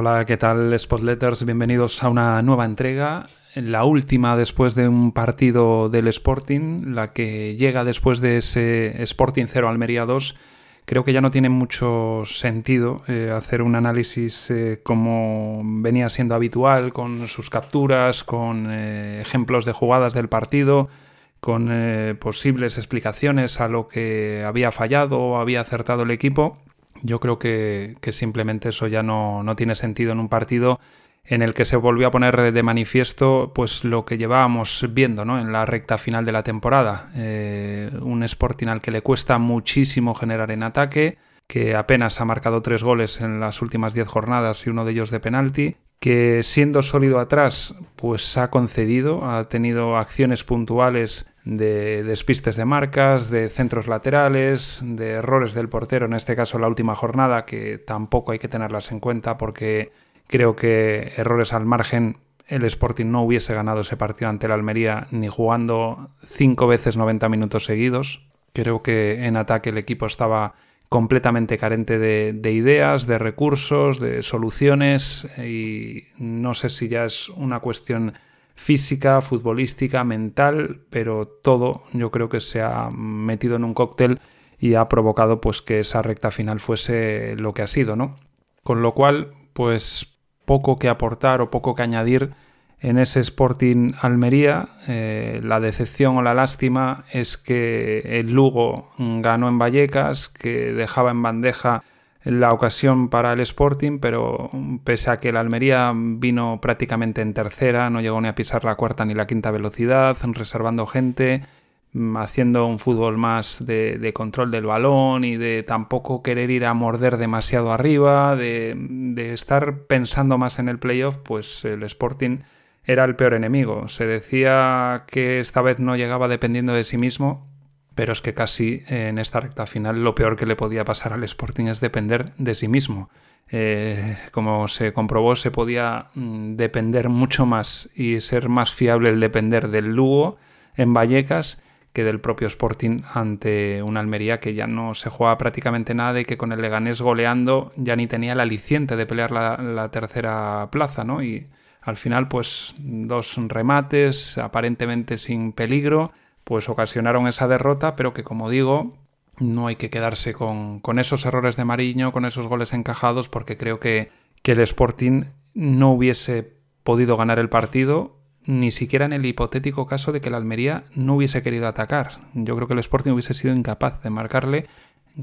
Hola, ¿qué tal Spotletters? Bienvenidos a una nueva entrega, la última después de un partido del Sporting, la que llega después de ese Sporting 0 Almería 2. Creo que ya no tiene mucho sentido eh, hacer un análisis eh, como venía siendo habitual, con sus capturas, con eh, ejemplos de jugadas del partido, con posibles explicaciones a lo que había fallado o había acertado el equipo. Yo creo que, simplemente eso ya no, tiene sentido en un partido en el que se volvió a poner de manifiesto pues lo que llevábamos viendo ¿no? en la recta final de la temporada. Eh, un Sporting al que le cuesta muchísimo generar en ataque, que apenas ha marcado tres goles en las últimas diez jornadas y uno de ellos de penalti, que siendo sólido atrás pues ha concedido, ha tenido acciones puntuales de despistes de marcas, de centros laterales, de errores del portero, en este caso la última jornada, que tampoco hay que tenerlas en cuenta porque creo que errores al margen el Sporting no hubiese ganado ese partido ante el Almería ni jugando cinco veces 90 minutos seguidos. Creo que en ataque el equipo estaba completamente carente de, de, ideas, de recursos, de soluciones y no sé si ya es una cuestión física, futbolística, mental, pero todo yo creo que se ha metido en un cóctel y ha provocado pues que esa recta final fuese lo que ha sido, ¿no? Con lo cual, pues poco que aportar o poco que añadir en ese Sporting Almería. Eh, la decepción o la lástima es que el Lugo ganó en Vallecas, que dejaba en bandeja la ocasión para el Sporting, pero pese a que el Almería vino prácticamente en tercera, no llegó ni a pisar la cuarta ni la quinta velocidad, reservando gente, mm, haciendo un fútbol más de, control del balón y de tampoco querer ir a morder demasiado arriba, de, de estar pensando más en el playoff, pues el Sporting era el peor enemigo. Se decía que esta vez no llegaba dependiendo de sí mismo, pero es que casi en esta recta final lo peor que le podía pasar al Sporting es depender de sí mismo. Eh, como se comprobó, se podía mm, depender mucho más y ser más fiable el depender del Lugo en Vallecas que del propio Sporting ante una Almería que ya no se jugaba prácticamente nada y que con el Leganés goleando ya ni tenía el aliciente de pelear la, la tercera plaza, ¿no? Y al final, pues dos remates aparentemente sin peligro pues ocasionaron esa derrota, pero que como digo, no hay que quedarse con, esos errores de Mariño, con esos goles encajados, porque creo que, que el Sporting no hubiese podido ganar el partido ni siquiera en el hipotético caso de que el Almería no hubiese querido atacar. Yo creo que el Sporting hubiese sido incapaz de marcarle,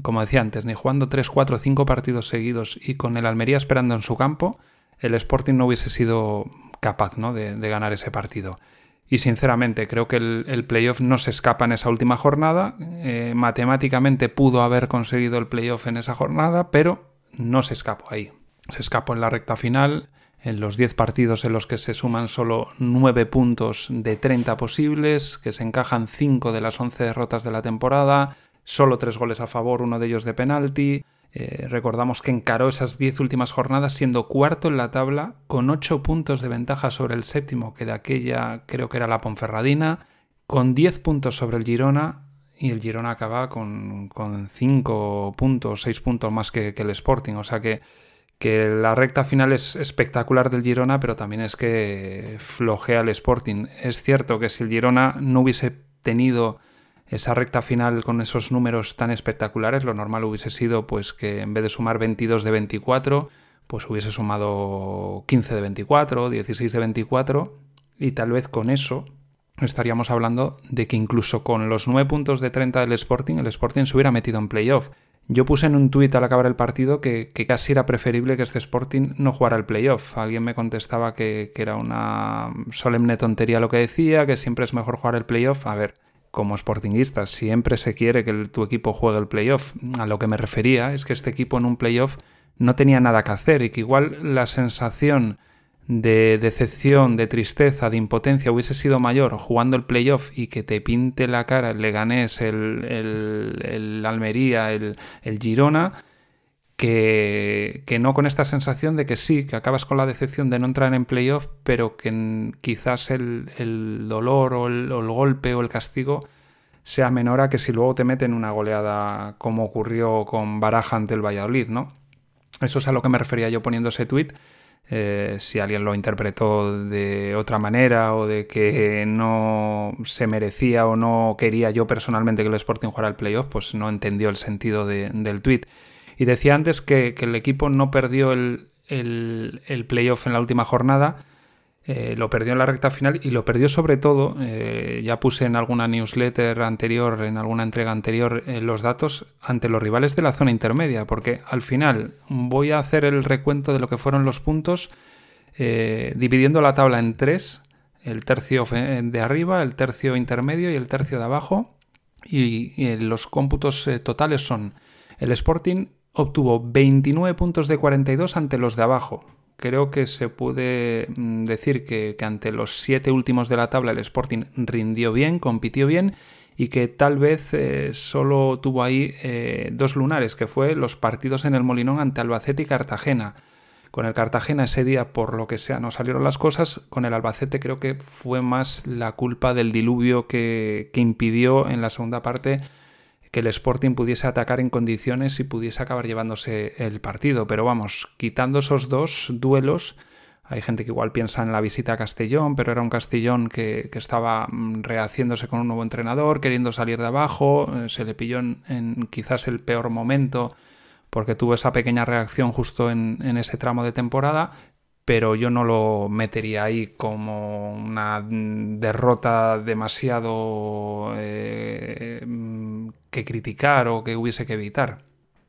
como decía antes, ni jugando 3, 4, 5 partidos seguidos y con el Almería esperando en su campo, el Sporting no hubiese sido capaz ¿no? de, ganar ese partido. Y sinceramente creo que el, playoff no se escapa en esa última jornada. Eh, matemáticamente pudo haber conseguido el playoff en esa jornada, pero no se escapó ahí. Se escapó en la recta final, en los 10 partidos en los que se suman solo 9 puntos de 30 posibles, que se encajan 5 de las 11 derrotas de la temporada, solo 3 goles a favor, uno de ellos de penalti. Eh, recordamos que encaró esas 10 últimas jornadas siendo cuarto en la tabla, con 8 puntos de ventaja sobre el séptimo, que de aquella creo que era la Ponferradina, con 10 puntos sobre el Girona, y el Girona acaba con, 5 puntos, 6 puntos más que, el Sporting. O sea que, que, la recta final es espectacular del Girona, pero también es que flojea el Sporting. Es cierto que si el Girona no hubiese tenido esa recta final con esos números tan espectaculares, lo normal hubiese sido pues que en vez de sumar 22 de 24, pues hubiese sumado 15 de 24, 16 de 24 y tal vez con eso estaríamos hablando de que incluso con los 9 puntos de 30 del Sporting, el Sporting se hubiera metido en playoff. Yo puse en un tuit al acabar el partido que, casi era preferible que este Sporting no jugara el playoff. Alguien me contestaba que, que, era una solemne tontería lo que decía, que siempre es mejor jugar el playoff. A ver, como sportinguistas siempre se quiere que tu equipo juegue el playoff. A lo que me refería es que este equipo en un playoff no tenía nada que hacer y que igual la sensación de decepción, de tristeza, de impotencia hubiese sido mayor jugando el playoff y que te pinte la cara el Leganés, el, el, Almería, el, el Girona, que, no con esta sensación de que sí, que acabas con la decepción de no entrar en playoff, pero que quizás el, dolor o el, golpe o el castigo sea menor a que si luego te meten una goleada como ocurrió con Baraja ante el Valladolid, ¿no? Eso es a lo que me refería yo poniendo ese tweet. Eh, si alguien lo interpretó de otra manera o de que no se merecía o no quería yo personalmente que el Sporting jugara el playoff, pues no entendió el sentido del tweet. Y decía antes que, el equipo no perdió el, el playoff en la última jornada, eh, lo perdió en la recta final y lo perdió sobre todo, eh, ya puse en alguna newsletter anterior, en alguna entrega anterior, eh, los datos ante los rivales de la zona intermedia, porque al final voy a hacer el recuento de lo que fueron los puntos, dividiendo la tabla en tres, el tercio de arriba, el tercio intermedio y el tercio de abajo, y los cómputos totales son, el Sporting obtuvo 29 puntos de 42 ante los de abajo, creo que se puede mm, decir que, ante los siete últimos de la tabla el Sporting rindió bien, compitió bien y que tal vez eh, solo tuvo ahí eh, dos lunares, que fue los partidos en el Molinón ante Albacete y Cartagena. Con el Cartagena ese día, por lo que sea, no salieron las cosas. Con el Albacete creo que fue más la culpa del diluvio que, que impidió en la segunda parte que el Sporting pudiese atacar en condiciones y pudiese acabar llevándose el partido. Pero vamos, quitando esos dos duelos, hay gente que igual piensa en la visita a Castellón, pero era un Castellón que, estaba mm, rehaciéndose con un nuevo entrenador, queriendo salir de abajo, eh, se le pilló en, quizás el peor momento porque tuvo esa pequeña reacción justo en, ese tramo de temporada, pero yo no lo metería ahí como una derrota demasiado eh, que criticar o que hubiese que evitar.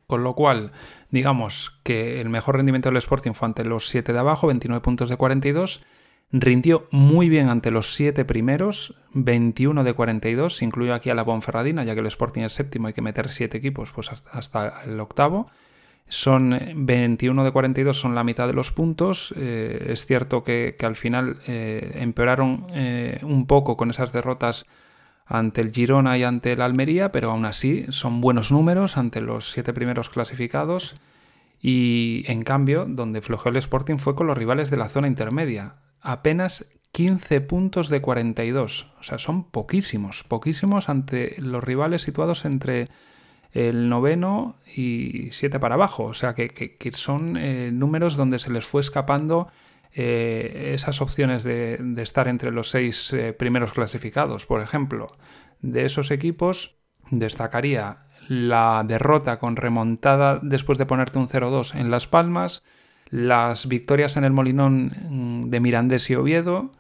Con lo cual, digamos que el mejor rendimiento del Sporting fue ante los 7 de abajo, 29 puntos de 42. Rindió muy bien ante los 7 primeros, 21 de 42. Incluyo aquí a la Bonferradina, ya que el Sporting es séptimo, hay que meter 7 equipos pues hasta el octavo. Son 21 de 42, son la mitad de los puntos. Eh, es cierto que, al final eh, empeoraron eh, un poco con esas derrotas ante el Girona y ante el Almería, pero aún así son buenos números ante los siete primeros clasificados. Y en cambio, donde flojeó el Sporting fue con los rivales de la zona intermedia. Apenas 15 puntos de 42. O sea, son poquísimos, poquísimos ante los rivales situados entre el noveno y siete para abajo. O sea que, son eh, números donde se les fue escapando eh, esas opciones de, estar entre los seis eh, primeros clasificados. Por ejemplo, de esos equipos destacaría la derrota con remontada después de ponerte un 0-2 en Las Palmas, las victorias en el Molinón mm, de Mirandés y Oviedo,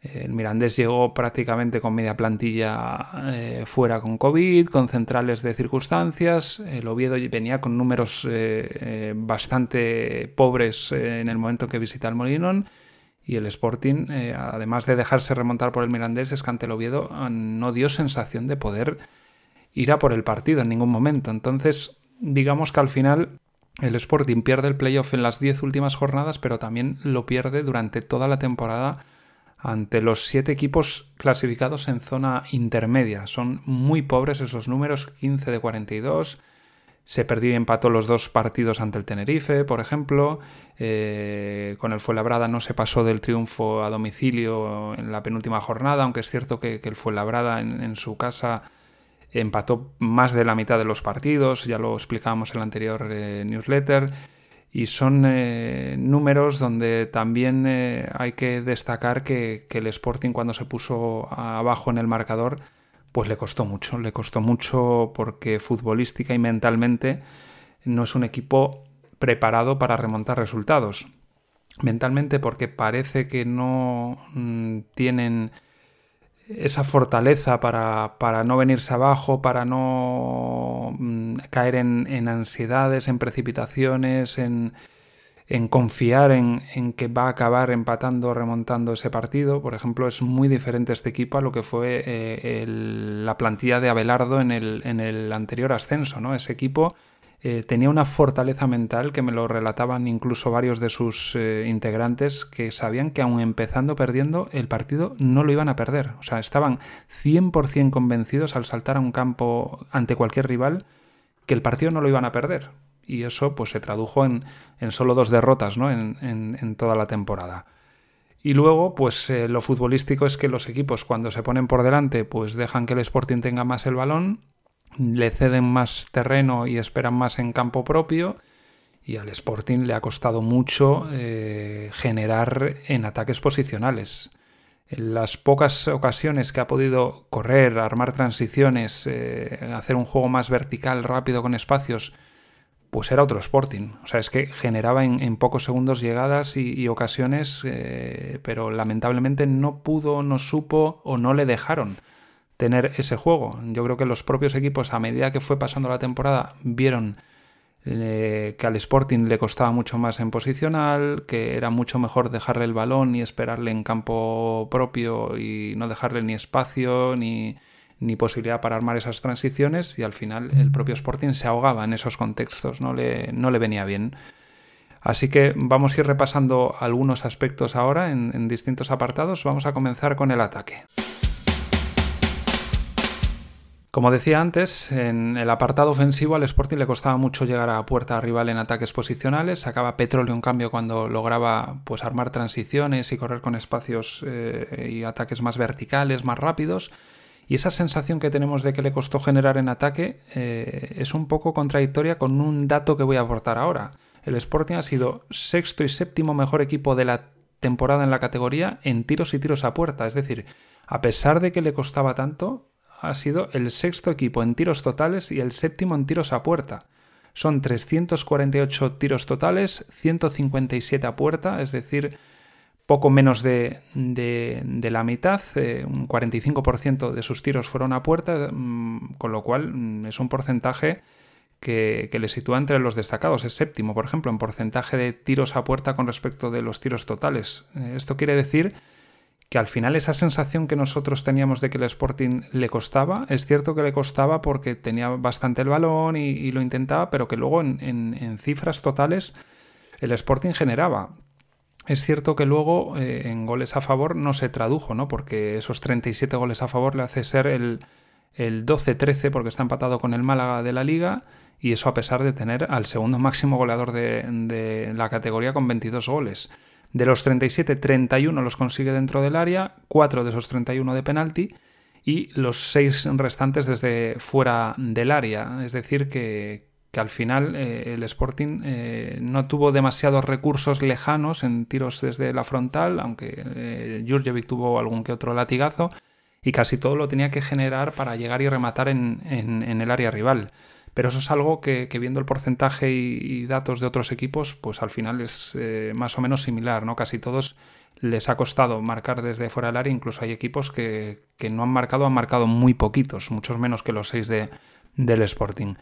el Mirandés llegó prácticamente con media plantilla eh, fuera con COVID, con centrales de circunstancias. El Oviedo venía con números eh, eh, bastante pobres en el momento que visita el Molinón. Y el Sporting, además de dejarse remontar por el Mirandés, es que ante el Oviedo ah, no dio sensación de poder ir a por el partido en ningún momento. Entonces, digamos que al final el Sporting pierde el playoff en las 10 últimas jornadas, pero también lo pierde durante toda la temporada ante los siete equipos clasificados en zona intermedia. Son muy pobres esos números, 15 de 42. Se perdió y empató los dos partidos ante el Tenerife, por ejemplo. Eh, con el Fuenlabrada no se pasó del triunfo a domicilio en la penúltima jornada, aunque es cierto que, el Fuenlabrada en, en su casa empató más de la mitad de los partidos, ya lo explicábamos en la anterior eh, newsletter y son eh, números donde también eh, hay que destacar que, el Sporting cuando se puso abajo en el marcador pues le costó mucho, le costó mucho porque futbolística y mentalmente no es un equipo preparado para remontar resultados. Mentalmente porque parece que no mm, tienen esa fortaleza para, para, no venirse abajo, para no mm, caer en, ansiedades, en precipitaciones, en, en confiar en, en, que va a acabar empatando remontando ese partido. Por ejemplo, es muy diferente este equipo a lo que fue eh, la plantilla de Abelardo en el, en el anterior ascenso. ¿no? Ese equipo eh, tenía una fortaleza mental que me lo relataban incluso varios de sus eh, integrantes que sabían que aun empezando perdiendo el partido no lo iban a perder. O sea, estaban 100% convencidos al saltar a un campo ante cualquier rival que el partido no lo iban a perder. Y eso pues se tradujo en, solo dos derrotas ¿no? en, toda la temporada. Y luego, pues eh, lo futbolístico es que los equipos cuando se ponen por delante, pues dejan que el Sporting tenga más el balón le ceden más terreno y esperan más en campo propio y al Sporting le ha costado mucho eh, generar en ataques posicionales. En las pocas ocasiones que ha podido correr, armar transiciones, eh, hacer un juego más vertical, rápido, con espacios, pues era otro Sporting. O sea, es que generaba en, pocos segundos llegadas y, ocasiones, eh, pero lamentablemente no pudo, no supo o no le dejaron tener ese juego. Yo creo que los propios equipos, a medida que fue pasando la temporada, vieron eh, que al Sporting le costaba mucho más en posicional, que era mucho mejor dejarle el balón y esperarle en campo propio y no dejarle ni espacio ni ni posibilidad para armar esas transiciones y al final el propio Sporting se ahogaba en esos contextos, no le, no le venía bien. Así que vamos a ir repasando algunos aspectos ahora en, en distintos apartados. Vamos a comenzar con el ataque. Como decía antes, en el apartado ofensivo al Sporting le costaba mucho llegar a puerta rival en ataques posicionales, sacaba petróleo en cambio cuando lograba pues armar transiciones y correr con espacios eh, y ataques más verticales, más rápidos. Y esa sensación que tenemos de que le costó generar en ataque eh, es un poco contradictoria con un dato que voy a aportar ahora. El Sporting ha sido sexto y séptimo mejor equipo de la temporada en la categoría en tiros y tiros a puerta. Es decir, a pesar de que le costaba tanto, ha sido el sexto equipo en tiros totales y el séptimo en tiros a puerta. Son 348 tiros totales, 157 a puerta, es decir, poco menos de, la mitad, eh, un 45% de sus tiros fueron a puerta, mm, con lo cual mm, es un porcentaje que, le sitúa entre los destacados. Es séptimo, por ejemplo, en porcentaje de tiros a puerta con respecto de los tiros totales. Eh, esto quiere decir que al final esa sensación que nosotros teníamos de que el Sporting le costaba, es cierto que le costaba porque tenía bastante el balón y, lo intentaba, pero que luego en cifras totales el Sporting generaba. Es cierto que luego eh, en goles a favor no se tradujo, ¿no? Porque esos 37 goles a favor le hace ser el, 12-13 porque está empatado con el Málaga de la liga y eso a pesar de tener al segundo máximo goleador de, la categoría con 22 goles. De los 37, 31 los consigue dentro del área, 4 de esos 31 de penalti y los 6 restantes desde fuera del área. Es decir, que, que al final eh, el Sporting eh, no tuvo demasiados recursos lejanos en tiros desde la frontal, aunque eh, Jurjevic tuvo algún que otro latigazo, y casi todo lo tenía que generar para llegar y rematar en, el área rival. Pero eso es algo que, viendo el porcentaje y, datos de otros equipos, pues al final es más o menos similar, ¿no? Casi todos les ha costado marcar desde fuera del área, incluso hay equipos que, no han marcado, han marcado muy poquitos, muchos menos que los seis de, del Sporting.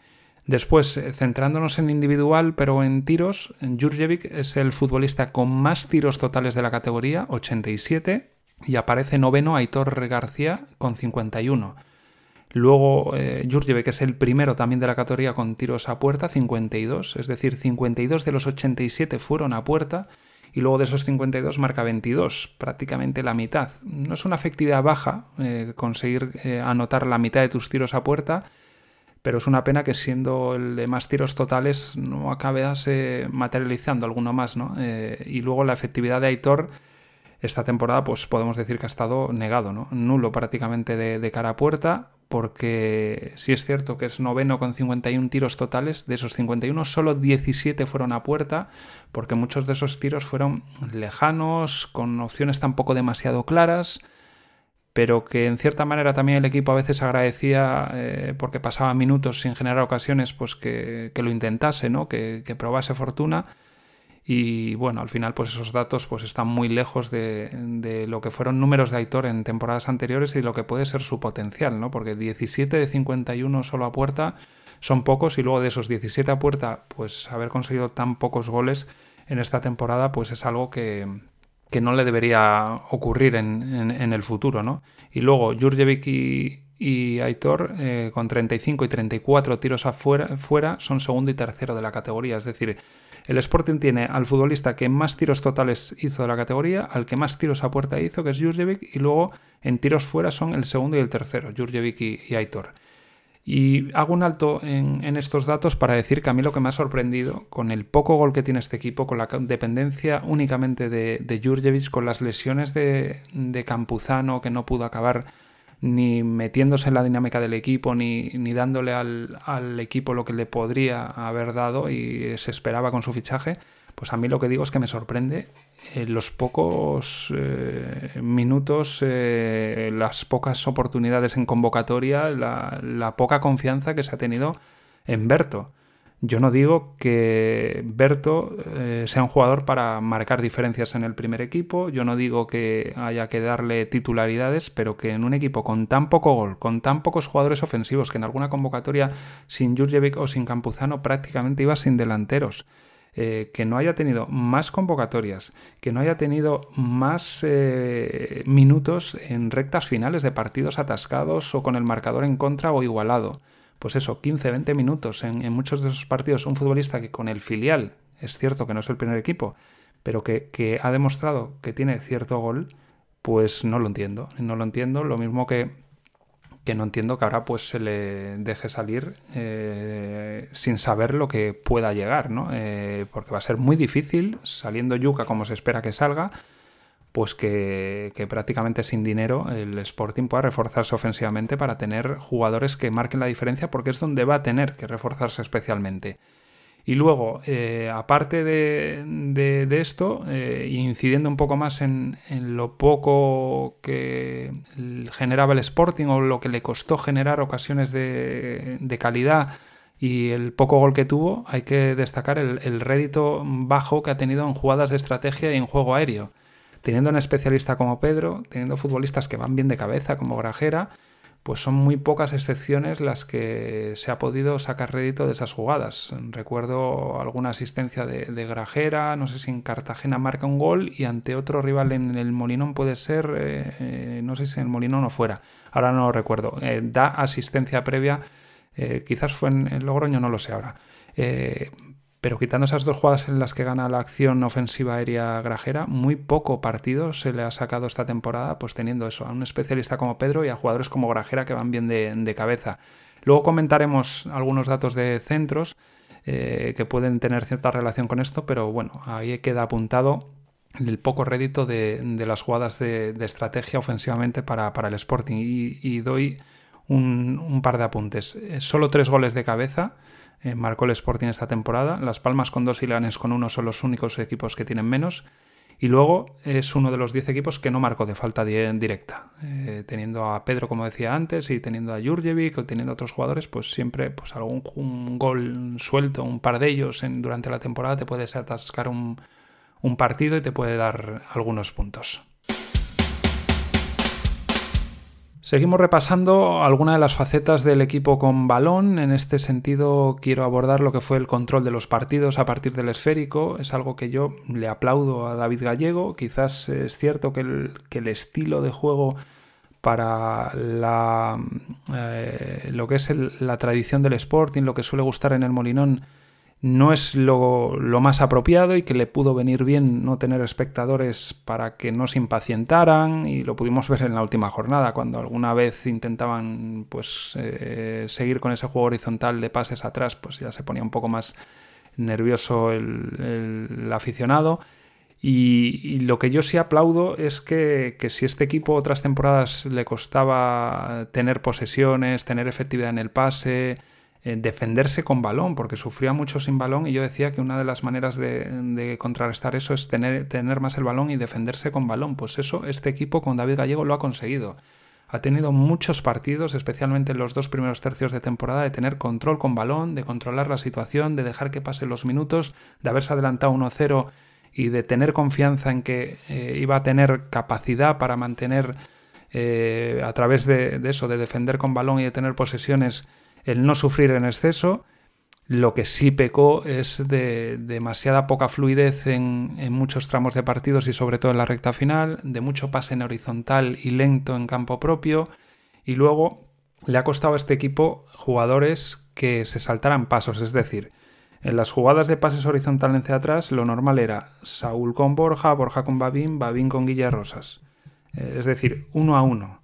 Después, eh, centrándonos en individual, pero en tiros, Jurjevic es el futbolista con más tiros totales de la categoría, 87, y aparece noveno Aitor García con 51. Luego eh, Jurjevic es el primero también de la categoría con tiros a puerta, 52, es decir, 52 de los 87 fueron a puerta y luego de esos 52 marca 22, prácticamente la mitad. No es una efectividad baja eh, conseguir anotar la mitad de tus tiros a puerta, pero es una pena que siendo el de más tiros totales no acabase materializando alguno más, ¿no? Eh, y luego la efectividad de Aitor esta temporada pues podemos decir que ha estado negado, ¿no? Nulo prácticamente de, cara a puerta, porque sí es cierto que es noveno con 51 tiros totales, de esos 51 solo 17 fueron a puerta, porque muchos de esos tiros fueron lejanos, con opciones tampoco demasiado claras, pero que en cierta manera también el equipo a veces agradecía eh, porque pasaba minutos sin generar ocasiones, pues que, lo intentase, ¿no? Que, probase fortuna. Y bueno, al final pues esos datos pues están muy lejos de, lo que fueron números de Aitor en temporadas anteriores y lo que puede ser su potencial, ¿no? Porque 17 de 51 solo a puerta son pocos y luego de esos 17 a puerta pues haber conseguido tan pocos goles en esta temporada pues es algo que, que no le debería ocurrir en, el futuro, ¿no? Y luego Jurjevic y, Aitor eh, con 35 y 34 tiros afuera fuera, son segundo y tercero de la categoría, es decir, el Sporting tiene al futbolista que más tiros totales hizo de la categoría, al que más tiros a puerta hizo, que es Jurjevic, y luego en tiros fuera son el segundo y el tercero, Jurjevic y Aitor. Y hago un alto en, estos datos para decir que a mí lo que me ha sorprendido, con el poco gol que tiene este equipo, con la dependencia únicamente de, Jurjevic, con las lesiones de, Campuzano que no pudo acabar ni metiéndose en la dinámica del equipo, ni, ni dándole al, al, equipo lo que le podría haber dado y se esperaba con su fichaje, pues a mí lo que digo es que me sorprende eh, los pocos eh, minutos, eh, las pocas oportunidades en convocatoria, la, la, poca confianza que se ha tenido en Berto. Yo no digo que Berto eh, sea un jugador para marcar diferencias en el primer equipo, yo no digo que haya que darle titularidades, pero que en un equipo con tan poco gol, con tan pocos jugadores ofensivos, que en alguna convocatoria sin Jurjevic o sin Campuzano prácticamente iba sin delanteros, eh, que no haya tenido más convocatorias, que no haya tenido más eh, minutos en rectas finales de partidos atascados o con el marcador en contra o igualado pues eso, 15, 20 minutos en, muchos de esos partidos. Un futbolista que con el filial, es cierto que no es el primer equipo, pero que, ha demostrado que tiene cierto gol, pues no lo entiendo. No lo entiendo. Lo mismo que, que no entiendo que ahora pues se le deje salir eh, sin saber lo que pueda llegar, ¿no? Eh, porque va a ser muy difícil, saliendo Yuca como se espera que salga, pues que, prácticamente sin dinero el Sporting pueda reforzarse ofensivamente para tener jugadores que marquen la diferencia porque es donde va a tener que reforzarse especialmente. Y luego, eh, aparte de, esto, eh, incidiendo un poco más en, lo poco que generaba el Sporting o lo que le costó generar ocasiones de, calidad y el poco gol que tuvo, hay que destacar el, el rédito bajo que ha tenido en jugadas de estrategia y en juego aéreo teniendo un especialista como Pedro, teniendo futbolistas que van bien de cabeza como Grajera, pues son muy pocas excepciones las que se ha podido sacar rédito de esas jugadas. Recuerdo alguna asistencia de, Grajera, no sé si en Cartagena marca un gol y ante otro rival en el Molinón puede ser, eh, eh, no sé si en el Molinón o fuera, ahora no lo recuerdo, eh, da asistencia previa, quizás fue en, en, Logroño, no lo sé ahora. Pero quitando esas dos jugadas en las que gana la acción ofensiva aérea grajera, muy poco partido se le ha sacado esta temporada, pues teniendo eso, a un especialista como Pedro y a jugadores como Grajera que van bien de, cabeza. Luego comentaremos algunos datos de centros eh, que pueden tener cierta relación con esto, pero bueno, ahí queda apuntado el poco rédito de, las jugadas de, estrategia ofensivamente para, el Sporting. Y, doy un, par de apuntes. Eh, solo tres goles de cabeza eh, marcó el Sporting esta temporada. Las Palmas con dos y Lanes con uno son los únicos equipos que tienen menos. Y luego es uno de los 10 equipos que no marcó de falta directa. Eh, teniendo a Pedro, como decía antes, y teniendo a Jurjevic o teniendo a otros jugadores, pues siempre pues algún un gol suelto, un par de ellos en, durante la temporada te puede atascar un, un partido y te puede dar algunos puntos. Seguimos repasando algunas de las facetas del equipo con balón. En este sentido, quiero abordar lo que fue el control de los partidos a partir del esférico. Es algo que yo le aplaudo a David Gallego. Quizás es cierto que el, estilo de juego para eh, lo que es la tradición del Sporting, lo que suele gustar en el Molinón, no es lo, más apropiado y que le pudo venir bien no tener espectadores para que no se impacientaran y lo pudimos ver en la última jornada cuando alguna vez intentaban pues eh, seguir con ese juego horizontal de pases atrás pues ya se ponía un poco más nervioso el, aficionado. Y, lo que yo sí aplaudo es que, que si este equipo otras temporadas le costaba tener posesiones, tener efectividad en el pase, defenderse con balón, porque sufría mucho sin balón y yo decía que una de las maneras de, contrarrestar eso es tener, tener, más el balón y defenderse con balón. Pues eso, este equipo con David Gallego lo ha conseguido. Ha tenido muchos partidos, especialmente en los dos primeros tercios de temporada, de tener control con balón, de controlar la situación, de dejar que pasen los minutos, de haberse adelantado 1-0 y de tener confianza en que eh, iba a tener capacidad para mantener eh, a través de, de, eso, de defender con balón y de tener posesiones, el no sufrir en exceso. Lo que sí pecó es de demasiada poca fluidez en, muchos tramos de partidos y sobre todo en la recta final, de mucho pase en horizontal y lento en campo propio. Y luego le ha costado a este equipo jugadores que se saltaran pasos, es decir, en las jugadas de pases horizontal hacia atrás lo normal era Saúl con Borja, Borja con Babín, Babín con Guilla Rosas. Eh, es decir, uno a uno.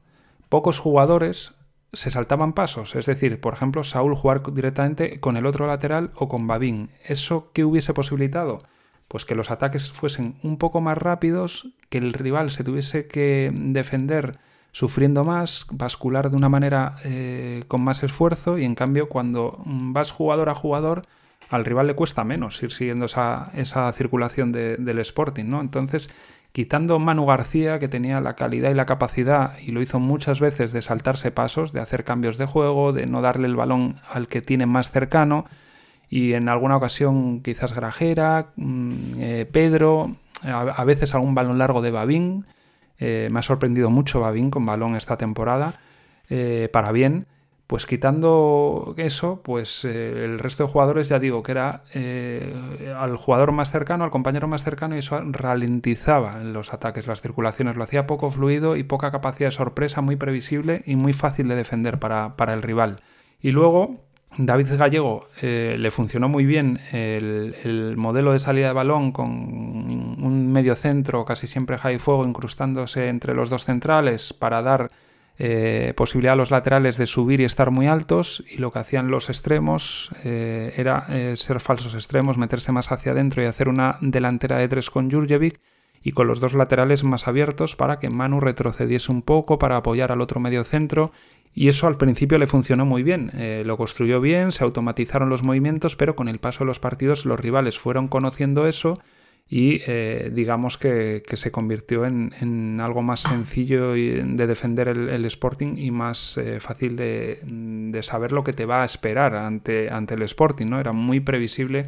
Pocos jugadores se saltaban pasos, es decir, por ejemplo, Saúl jugar directamente con el otro lateral o con Babín. ¿Eso qué hubiese posibilitado? Pues que los ataques fuesen un poco más rápidos, que el rival se tuviese que defender sufriendo más, bascular de una manera eh, con más esfuerzo y en cambio cuando vas jugador a jugador al rival le cuesta menos ir siguiendo esa, circulación del Sporting, ¿no? Entonces, quitando Manu García, que tenía la calidad y la capacidad, y lo hizo muchas veces, de saltarse pasos, de hacer cambios de juego, de no darle el balón al que tiene más cercano, y en alguna ocasión quizás Grajera, mm, eh, Pedro, a, veces algún balón largo de Babín. Eh, me ha sorprendido mucho Babín con balón esta temporada, eh, para bien. Pues quitando eso, pues el resto de jugadores ya digo que era al jugador más cercano, al compañero más cercano, y eso ralentizaba los ataques, las circulaciones, lo hacía poco fluido y poca capacidad de sorpresa, muy previsible y muy fácil de defender para, para el rival. Y luego, David Gallego eh, le funcionó muy bien el, modelo de salida de balón con un medio centro casi siempre high fuego incrustándose entre los dos centrales para dar eh, posibilidad a los laterales de subir y estar muy altos y lo que hacían los extremos eh, era ser falsos extremos, meterse más hacia adentro y hacer una delantera de tres con Jurjevic y con los dos laterales más abiertos para que Manu retrocediese un poco para apoyar al otro medio centro y eso al principio le funcionó muy bien, eh, lo construyó bien, se automatizaron los movimientos, pero con el paso de los partidos los rivales fueron conociendo eso y eh, digamos que, se convirtió en, algo más sencillo de defender el, Sporting y más eh, fácil de, saber lo que te va a esperar ante, ante el Sporting, ¿no? Era muy previsible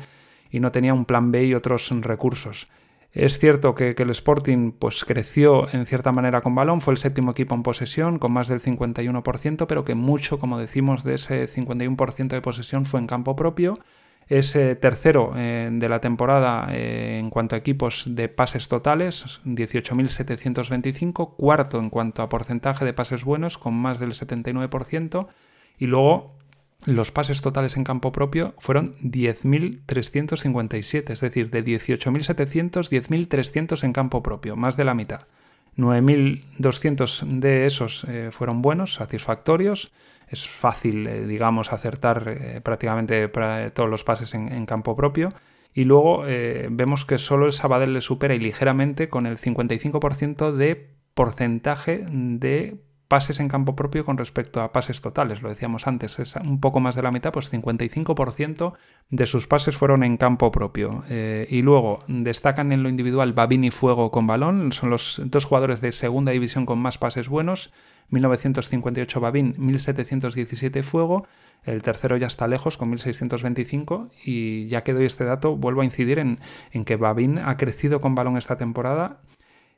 y no tenía un plan B y otros recursos. Es cierto que, el Sporting pues, creció en cierta manera con balón, fue el séptimo equipo en posesión con más del 51%, pero que mucho, como decimos, de ese 51% de posesión fue en campo propio. Es tercero eh, de la temporada eh, en cuanto a equipos de pases totales, 18.725, cuarto en cuanto a porcentaje de pases buenos, con más del 79%, y luego los pases totales en campo propio fueron 10.357, es decir, de 18.700, 10.300 en campo propio, más de la mitad. 9.200 de esos eh, fueron buenos, satisfactorios. Es fácil, eh, digamos, acertar eh, prácticamente todos los pases en, campo propio. Y luego vemos que solo el Sabadell le supera y ligeramente con el 55% de porcentaje de pases en campo propio con respecto a pases totales. Lo decíamos antes, es un poco más de la mitad, pues 55% de sus pases fueron en campo propio. Eh, y luego destacan en lo individual Babín y Fuego con balón, son los dos jugadores de segunda división con más pases buenos. 1958 Babín, 1717 Fuego. El tercero ya está lejos con 1625 y ya que doy este dato vuelvo a incidir en, en que Babín ha crecido con balón esta temporada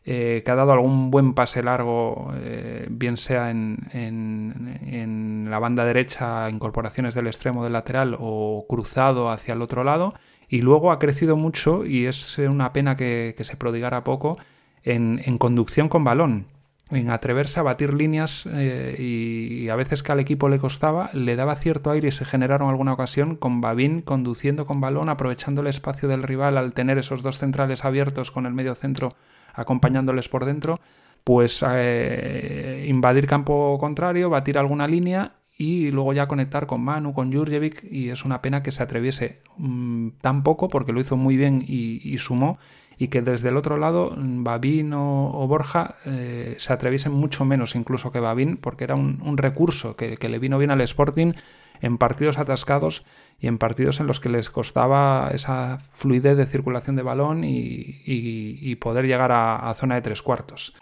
eh, que ha dado algún buen pase largo, eh, bien sea en, la banda derecha, incorporaciones del extremo del lateral o cruzado hacia el otro lado. Y luego ha crecido mucho y es una pena que, se prodigara poco en, conducción con balón en atreverse a batir líneas eh, y, a veces que al equipo le costaba, le daba cierto aire y se generaron alguna ocasión con Babín conduciendo con balón, aprovechando el espacio del rival al tener esos dos centrales abiertos con el medio centro acompañándoles por dentro, pues eh, invadir campo contrario, batir alguna línea y luego ya conectar con Manu, con Jurjevic y es una pena que se atreviese mm, tan poco porque lo hizo muy bien y, sumó y que desde el otro lado Babín o, Borja eh, se atreviesen mucho menos incluso que Babín porque era un, recurso que, le vino bien al Sporting en partidos atascados y en partidos en los que les costaba esa fluidez de circulación de balón y, poder llegar a zona de tres cuartos.